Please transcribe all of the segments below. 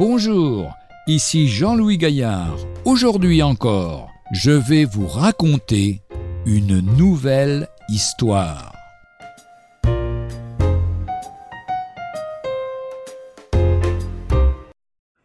Bonjour, ici Jean-Louis Gaillard. Aujourd'hui encore, je vais vous raconter une nouvelle histoire.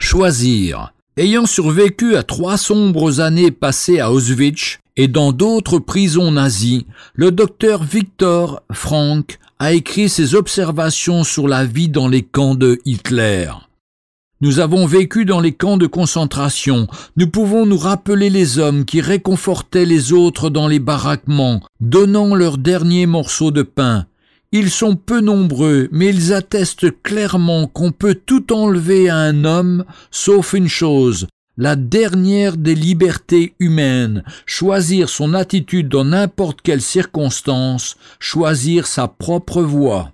Choisir. Ayant survécu à trois sombres années passées à Auschwitz et dans d'autres prisons nazies, le docteur Victor Frank a écrit ses observations sur la vie dans les camps de Hitler. Nous avons vécu dans les camps de concentration. Nous pouvons nous rappeler les hommes qui réconfortaient les autres dans les baraquements, donnant leur dernier morceau de pain. Ils sont peu nombreux, mais ils attestent clairement qu'on peut tout enlever à un homme, sauf une chose, la dernière des libertés humaines, choisir son attitude dans n'importe quelle circonstance, choisir sa propre voie.